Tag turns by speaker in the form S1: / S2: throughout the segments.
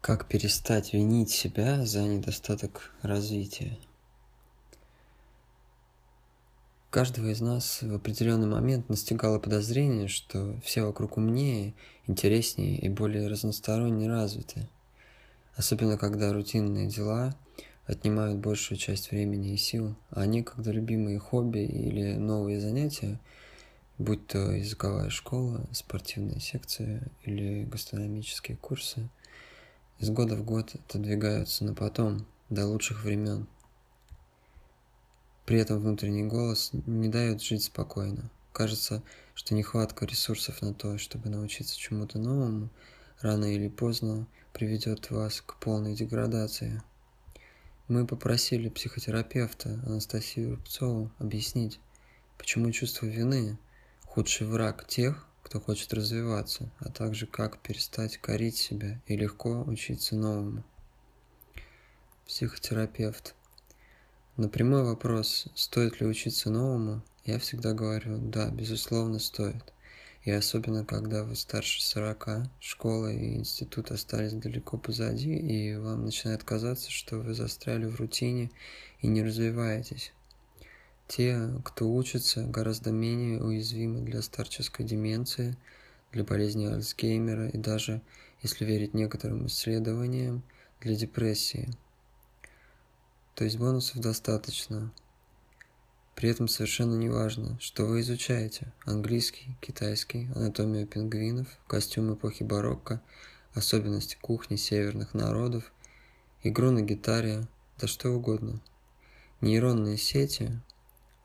S1: Как перестать винить себя за недостаток развития? Каждого из нас в определенный момент настигало подозрение, что все вокруг умнее, интереснее и более разносторонне развиты. Особенно когда рутинные дела отнимают большую часть времени и сил, а некогда любимые хобби или новые занятия, будь то языковая школа, спортивная секция или гастрономические курсы – из года в год отодвигаются на потом, до лучших времен. При этом внутренний голос не дает жить спокойно. Кажется, что нехватка ресурсов на то, чтобы научиться чему-то новому, рано или поздно приведет вас к полной деградации. Мы попросили психотерапевта Анастасию Рубцову объяснить, почему чувство вины – худший враг тех, кто хочет развиваться, а также как перестать корить себя и легко учиться новому. Психотерапевт. На прямой вопрос, стоит ли учиться новому, я всегда говорю, да, безусловно, стоит. И особенно, когда вы старше 40, школа и институт остались далеко позади, и вам начинает казаться, что вы застряли в рутине и не развиваетесь. Те, кто учится, гораздо менее уязвимы для старческой деменции, для болезни Альцгеймера и даже, если верить некоторым исследованиям, для депрессии. То есть бонусов достаточно. При этом совершенно не важно, что вы изучаете. Английский, китайский, анатомию пингвинов, костюм эпохи барокко, особенности кухни северных народов, игру на гитаре, да что угодно. Нейронные сети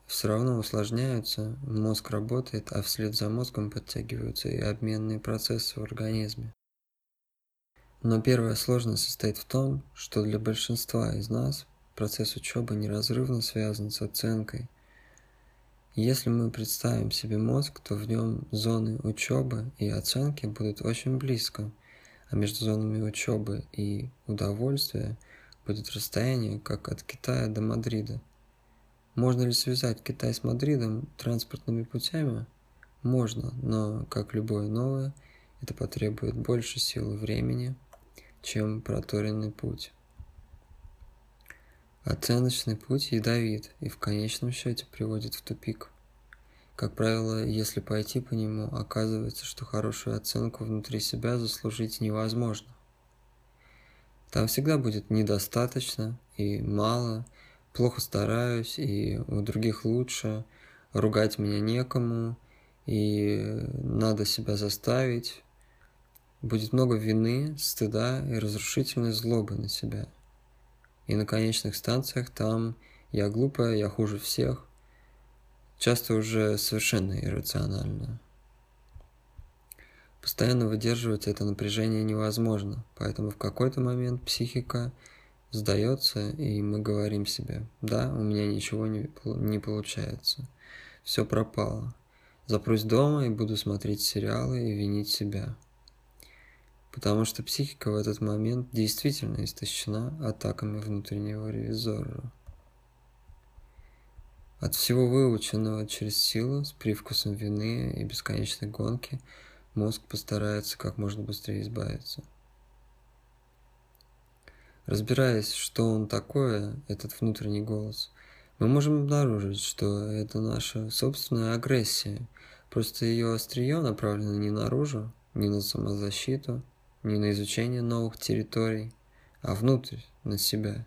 S1: все равно усложняются, мозг работает, а вслед за мозгом подтягиваются и обменные процессы в организме. Но первая сложность состоит в том, что для большинства из нас процесс учебы неразрывно связан с оценкой. Если мы представим себе мозг, то в нем зоны учебы и оценки будут очень близко, а между зонами учебы и удовольствия будет расстояние, как от Китая до Мадрида – можно ли связать Китай с Мадридом транспортными путями? Можно, но, как любое новое, это потребует больше сил и времени, чем проторенный путь. Оценочный путь ядовит и в конечном счете приводит в тупик. Как правило, если пойти по нему, оказывается, что хорошую оценку внутри себя заслужить невозможно. Там всегда будет недостаточно и мало, плохо стараюсь, и у других лучше, ругать меня некому, и надо себя заставить. Будет много вины, стыда и разрушительной злобы на себя. И на конечных станциях там я глупая, я хуже всех, часто уже совершенно иррационально. Постоянно выдерживать это напряжение невозможно, поэтому в какой-то момент психика – сдается, и мы говорим себе, да, у меня ничего не, не получается, все пропало. Запрусь дома и буду смотреть сериалы и винить себя. Потому что психика в этот момент действительно истощена атаками внутреннего ревизора. От всего выученного через силу с привкусом вины и бесконечной гонки мозг постарается как можно быстрее избавиться – Разбираясь, что он такое, этот внутренний голос, мы можем обнаружить, что это наша собственная агрессия. Просто ее острие направлено не наружу, не на самозащиту, не на изучение новых территорий, а внутрь, на себя.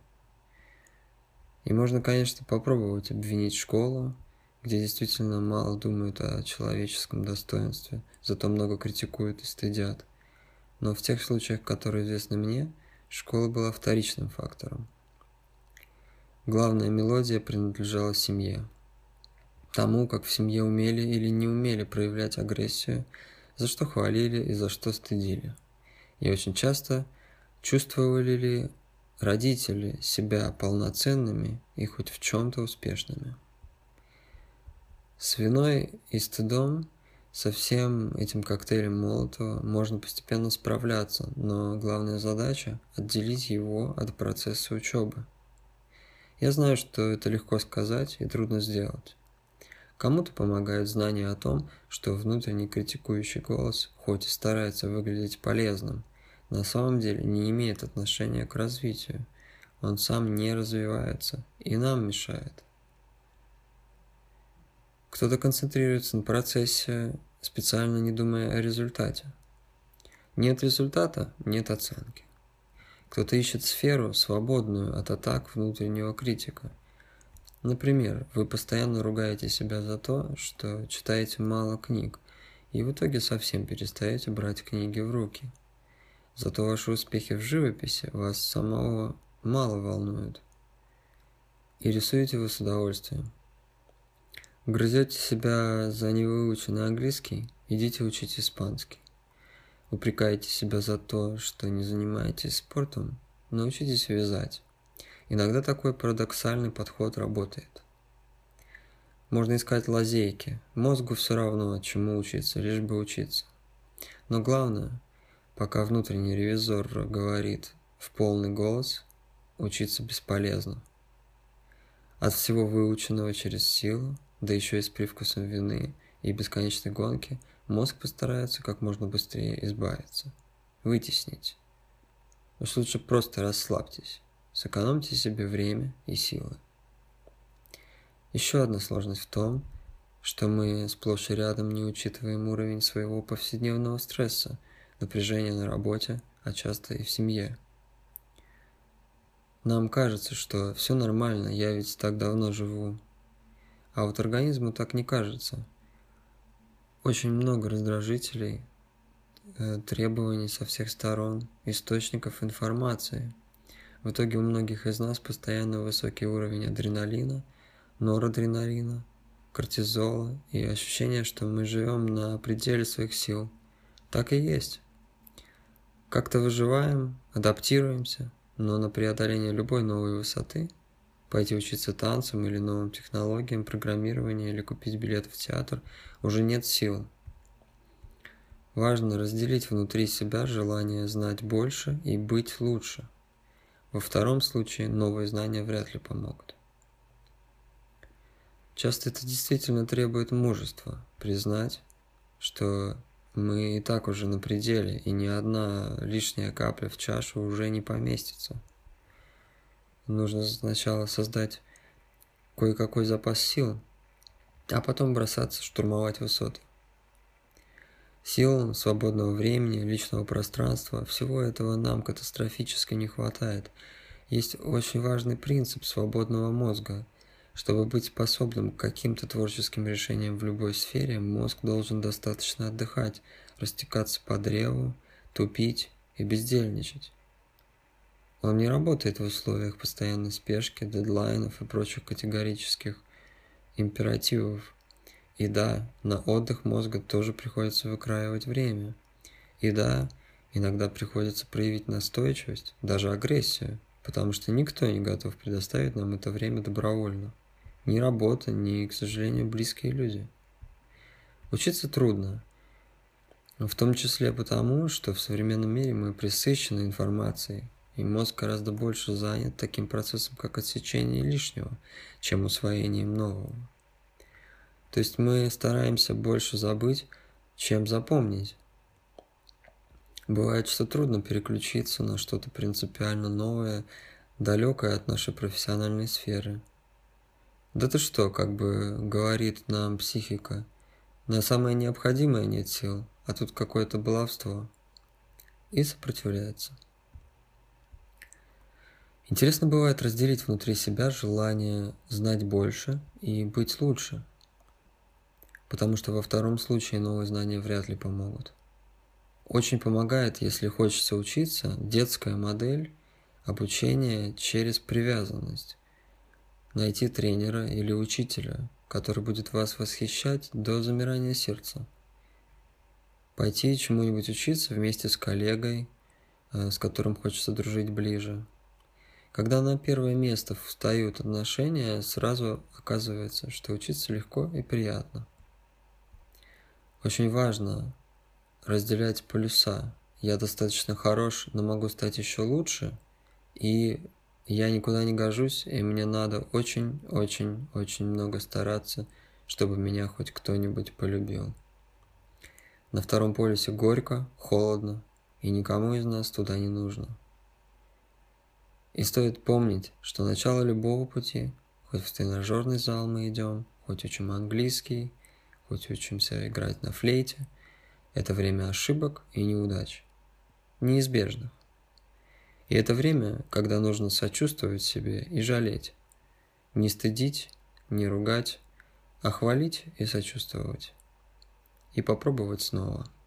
S1: И можно, конечно, попробовать обвинить школу, где действительно мало думают о человеческом достоинстве, зато много критикуют и стыдят. Но в тех случаях, которые известны мне – Школа была вторичным фактором. Главная мелодия принадлежала семье. Тому, как в семье умели или не умели проявлять агрессию, за что хвалили и за что стыдили. И очень часто чувствовали ли родители себя полноценными и хоть в чем-то успешными. С виной и стыдом со всем этим коктейлем Молотова можно постепенно справляться, но главная задача – отделить его от процесса учебы. Я знаю, что это легко сказать и трудно сделать. Кому-то помогает знание о том, что внутренний критикующий голос, хоть и старается выглядеть полезным, на самом деле не имеет отношения к развитию. Он сам не развивается и нам мешает. Кто-то концентрируется на процессе, специально не думая о результате. Нет результата – нет оценки. Кто-то ищет сферу, свободную от атак внутреннего критика. Например, вы постоянно ругаете себя за то, что читаете мало книг, и в итоге совсем перестаете брать книги в руки. Зато ваши успехи в живописи вас самого мало волнуют. И рисуете вы с удовольствием. Грызете себя за невыученный английский, идите учить испанский. Упрекаете себя за то, что не занимаетесь спортом, научитесь вязать. Иногда такой парадоксальный подход работает. Можно искать лазейки. Мозгу все равно, чему учиться, лишь бы учиться. Но главное, пока внутренний ревизор говорит в полный голос, учиться бесполезно. От всего выученного через силу, да еще и с привкусом вины и бесконечной гонки – Мозг постарается как можно быстрее избавиться, вытеснить. Уж лучше просто расслабьтесь, сэкономьте себе время и силы. Еще одна сложность в том, что мы сплошь и рядом не учитываем уровень своего повседневного стресса, напряжения на работе, а часто и в семье. Нам кажется, что все нормально, я ведь так давно живу. А вот организму так не кажется – очень много раздражителей, э, требований со всех сторон, источников информации. В итоге у многих из нас постоянно высокий уровень адреналина, норадреналина, кортизола и ощущение, что мы живем на пределе своих сил. Так и есть. Как-то выживаем, адаптируемся, но на преодоление любой новой высоты – пойти учиться танцам или новым технологиям программирования или купить билет в театр уже нет сил. Важно разделить внутри себя желание знать больше и быть лучше. Во втором случае новые знания вряд ли помогут. Часто это действительно требует мужества признать, что мы и так уже на пределе, и ни одна лишняя капля в чашу уже не поместится – Нужно сначала создать кое-какой запас сил, а потом бросаться штурмовать высоты. Сил, свободного времени, личного пространства, всего этого нам катастрофически не хватает. Есть очень важный принцип свободного мозга. Чтобы быть способным к каким-то творческим решениям в любой сфере, мозг должен достаточно отдыхать, растекаться по древу, тупить и бездельничать. Он не работает в условиях постоянной спешки, дедлайнов и прочих категорических императивов. И да, на отдых мозга тоже приходится выкраивать время. И да, иногда приходится проявить настойчивость, даже агрессию, потому что никто не готов предоставить нам это время добровольно. Ни работа, ни, к сожалению, близкие люди. Учиться трудно, в том числе потому, что в современном мире мы пресыщены информацией, и мозг гораздо больше занят таким процессом, как отсечение лишнего, чем усвоением нового. То есть мы стараемся больше забыть, чем запомнить. Бывает, что трудно переключиться на что-то принципиально новое, далекое от нашей профессиональной сферы. Да ты что, как бы говорит нам психика, на самое необходимое нет сил, а тут какое-то баловство. И сопротивляется. Интересно бывает разделить внутри себя желание знать больше и быть лучше, потому что во втором случае новые знания вряд ли помогут. Очень помогает, если хочется учиться, детская модель обучения через привязанность. Найти тренера или учителя, который будет вас восхищать до замирания сердца. Пойти чему-нибудь учиться вместе с коллегой, э, с которым хочется дружить ближе – когда на первое место встают отношения, сразу оказывается, что учиться легко и приятно. Очень важно разделять полюса. Я достаточно хорош, но могу стать еще лучше, и я никуда не гожусь, и мне надо очень-очень-очень много стараться, чтобы меня хоть кто-нибудь полюбил. На втором полюсе горько, холодно, и никому из нас туда не нужно. И стоит помнить, что начало любого пути, хоть в тренажерный зал мы идем, хоть учим английский, хоть учимся играть на флейте, это время ошибок и неудач, неизбежных. И это время, когда нужно сочувствовать себе и жалеть, не стыдить, не ругать, а хвалить и сочувствовать. И попробовать снова –